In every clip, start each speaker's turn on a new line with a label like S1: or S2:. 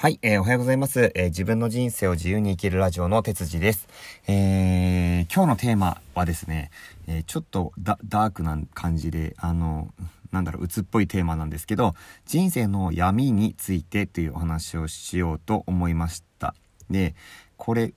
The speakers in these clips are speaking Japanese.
S1: はい、えー、おはようございます、えー、自分の人生を自由に生きるラジオの哲司です。えー、今日のテーマはですね、えちょっとダークな感じで、あの、なんだろう、鬱っぽいテーマなんですけど、人生の闇についてというお話をしようと思いました。で、これ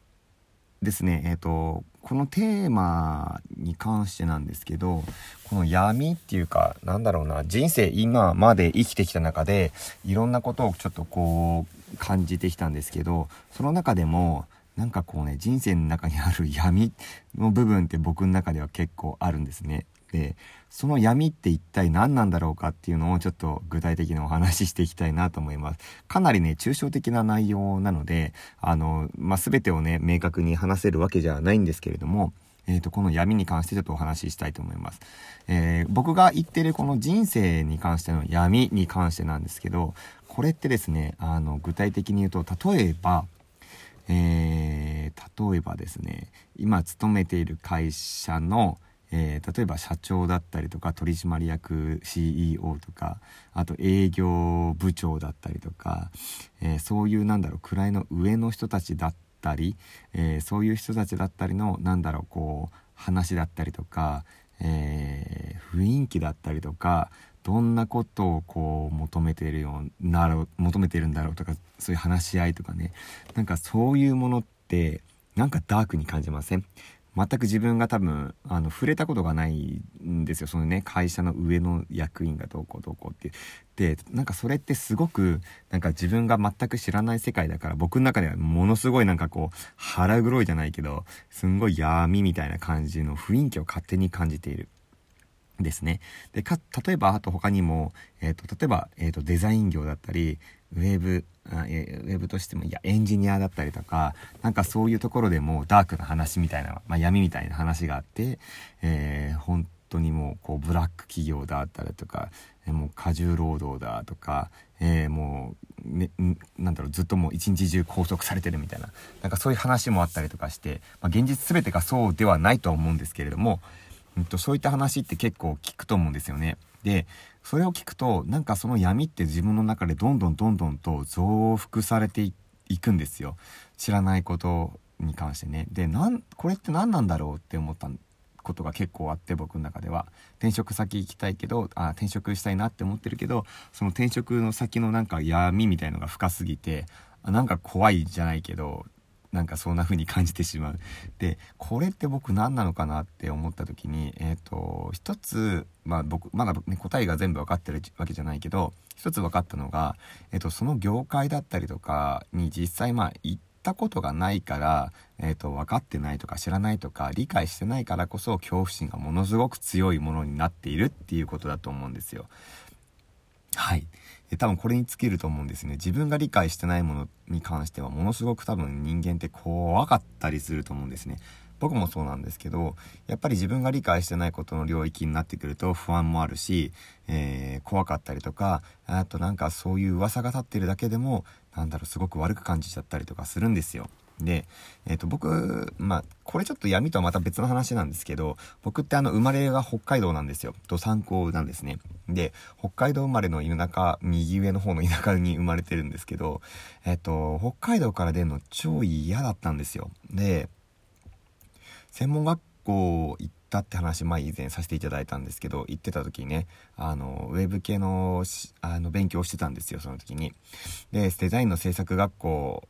S1: ですね、えっ、と、このテーマに関してなんですけど、この闇っていうか、なんだろうな、人生今まで生きてきた中で、いろんなことをちょっとこう、感じてきたんですけど、その中でも、なんかこうね、人生の中にある闇の部分って僕の中では結構あるんですね。で、その闇って一体何なんだろうかっていうのをちょっと具体的にお話ししていきたいなと思います。かなりね、抽象的な内容なので、あの、まあ、全てをね、明確に話せるわけじゃないんですけれども、えーと、この闇に関してちょっとお話ししたいと思います。えー、僕が言ってるこの人生に関しての闇に関してなんですけど、これってですね、あの、具体的に言うと、例えば、えー、例えばですね、今勤めている会社の、えー、例えば社長だったりとか取締役 CEO とかあと営業部長だったりとか、えー、そういうなんだろう位の上の人たちだったたり、えー、そういう人たちだったりのなんだろうこう話だったりとか、え雰囲気だったりとかどんなことをこう求めてるようなろう求めてるんだろうとかそういう話し合いとかね。なんかそういうものってなんかダークに感じません？全く自分が多分あの触れたことがないんですよそのね会社の上の役員がどうこうどうこうってでなんかそれってすごくなんか自分が全く知らない世界だから僕の中ではものすごいなんかこう腹黒いじゃないけどすんごい闇みたいな感じの雰囲気を勝手に感じている。ですね。で、か、例えば、あと他にも、えっ、ー、と、例えば、えっ、ー、と、デザイン業だったり、ウェブ、ウェブとしても、いや、エンジニアだったりとか、なんかそういうところでもダークな話みたいな、まあ、闇みたいな話があって、えー、本当にもう、こう、ブラック企業だったりとか、もう過重労働だとか、えー、もう、ね、なんだろう、ずっともう一日中拘束されてるみたいな、なんかそういう話もあったりとかして、まあ、現実全てがそうではないとは思うんですけれども、うんと、そういった話って結構聞くと思うんですよね。で、それを聞くと、なんかその闇って自分の中でどんどんどんどんと増幅されていくんですよ。知らないことに関してね。で、なん、これって何なんだろうって思ったことが結構あって僕の中では転職先行きたいけどあ転職したいなって思ってるけどその転職の先のなんか闇みたいのが深すぎてなんか怖いじゃないけどなんかそんな風に感じてしまう。で、これって僕何なのかなって思った時に、えっ、ー、と、一つ、まあ僕、まだね、答えが全部分かってるわけじゃないけど、一つ分かったのが、え、ー、と、その業界だったりとかに実際まあ行ったことがないから、えっ、ー、と、分かってないとか知らないとか理解してないからこそ恐怖心がものすごく強いものになっているっていうことだと思うんですよ。はい。で多分これに尽きると思うんですね。自分が理解してないものに関してはものすごく多分人間って怖かったりすると思うんですね。僕もそうなんですけど、やっぱり自分が理解してないことの領域になってくると不安もあるし、えー、怖かったりとか、あとなんかそういう噂が立ってるだけでも、なんだろう、すごく悪く感じちゃったりとかするんですよ。で、えっ、ー、と、僕、まあ、これちょっと闇とはまた別の話なんですけど、僕ってあの、生まれが北海道なんですよ。と参考なんですね。で、北海道生まれの田舎、右上の方の田舎に生まれてるんですけど、えっ、ー、と、北海道から出るの超嫌だったんですよ。で、専門学校行ったって話、まあ以前させていただいたんですけど、行ってた時にね、あの、ウェブ系の、あの、勉強してたんですよ、その時に。で、デザインの制作学校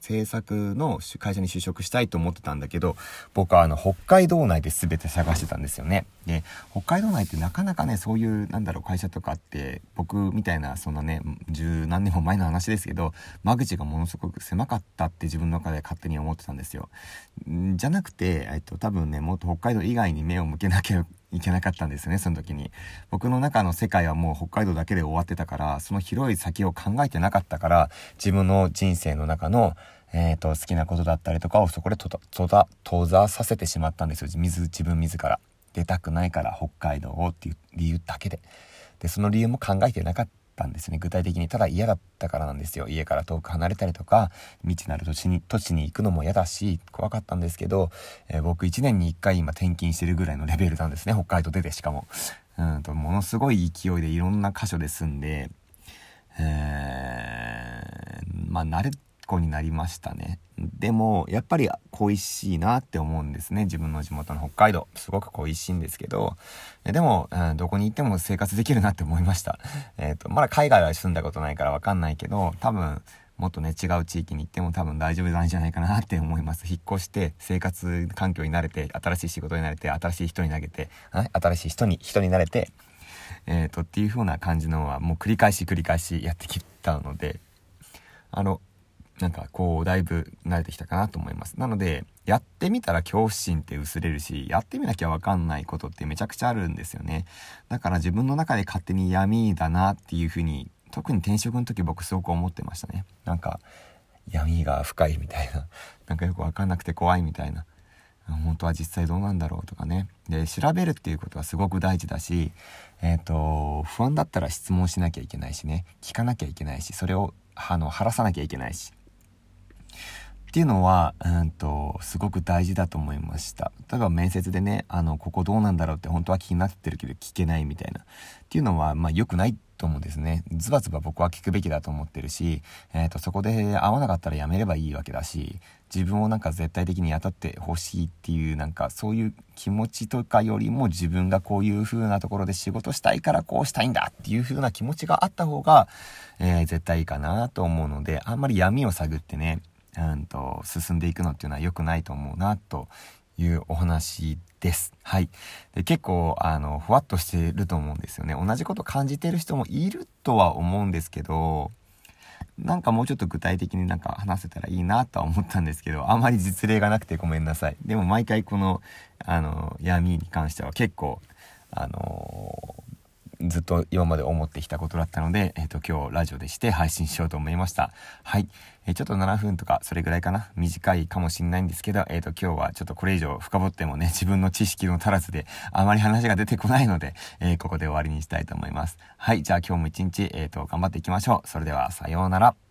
S1: 制作の会社に就職したいと思ってたんだけど、僕はあの、北海道内で全て探してたんですよね。で、北海道内ってなかなかね、そういう、なんだろう、会社とかって、僕みたいな、そんなね、十何年も前の話ですけど、間口がものすごく狭かったって自分の中で勝手に思ってたんですよ。じゃなくて、えっと、多分ね、もっと北海道以外に目を向けなきゃいけなかったんですね、その時に。僕の中の世界はもう北海道だけで終わってたから、その広い先を考えてなかったから、自分の人生の中の、えっ、ー、と、好きなことだったりとかをそこで閉ざさせてしまったんですよ。自自分自ら。出たくないから北海道をっていう理由だけで。で、その理由も考えてなかったんですね。具体的に。ただ嫌だったからなんですよ。家から遠く離れたりとか、未知なる土地に、土地に行くのも嫌だし、怖かったんですけど、えー、僕1年に1回今転勤してるぐらいのレベルなんですね。北海道出てしかも。うんと、ものすごい勢いでいろんな箇所で住んで、えー、まあ、慣れっこになりましたね。でも、やっぱり恋しいなって思うんですね。自分の地元の北海道。すごく恋しいんですけど、でも、うん、どこに行っても生活できるなって思いました。えっ、ー、と、まだ海外は住んだことないからわかんないけど、多分、もっとね、違う地域に行っても多分大丈夫なんじゃないかなって思います。引っ越して、生活環境に慣れて、新しい仕事に慣れて、新しい人に投げて、新しい人に、人に慣れて、えっ、と、っていう風な感じのは、もう繰り返し繰り返しやってきたので、あの、なんかこう、だいぶ慣れてきたかなと思います。なので、やってみたら恐怖心って薄れるし、やってみなきゃわかんないことってめちゃくちゃあるんですよね。だから自分の中で勝手に闇だなっていう風に特に転職の時僕すごく思ってましたね。なんか闇が深いみたいな なんかよく分かんなくて怖いみたいな。本当は実際どうなんだろうとかね。で調べるっていうことはすごく大事だしえっ、ー、と不安だったら質問しなきゃいけないしね。聞かなきゃいけないしそれをあの晴らさなきゃいけないし。っていうのは、うんと、すごく大事だと思いました。例えば面接でね、あの、ここどうなんだろうって本当は気になってるけど聞けないみたいな。っていうのは、まあ良くないと思うんですね。ズバズバ僕は聞くべきだと思ってるし、えっ、ー、と、そこで合わなかったらやめればいいわけだし、自分をなんか絶対的に雇ってほしいっていうなんかそういう気持ちとかよりも自分がこういう風なところで仕事したいからこうしたいんだっていう風な気持ちがあった方が、えー、絶対いいかなと思うので、あんまり闇を探ってね、うんと、進んでいくのっていうのは良くないと思うな、というお話です。はい。で結構、あの、ふわっとしてると思うんですよね。同じこと感じてる人もいるとは思うんですけど、なんかもうちょっと具体的になんか話せたらいいなとは思ったんですけど、あまり実例がなくてごめんなさい。でも毎回この、あの、闇に関しては結構、あのずっと今まで思ってきたことだったので、えっ、ー、と、今日ラジオでして配信しようと思いました。はい。えー、ちょっと7分とか、それぐらいかな？短いかもしんないんですけど、えっ、ー、と、今日はちょっとこれ以上深掘ってもね、自分の知識の足らずで、あまり話が出てこないので、えここで終わりにしたいと思います。はい。じゃあ今日も一日、えっ、と、頑張っていきましょう。それでは、さようなら。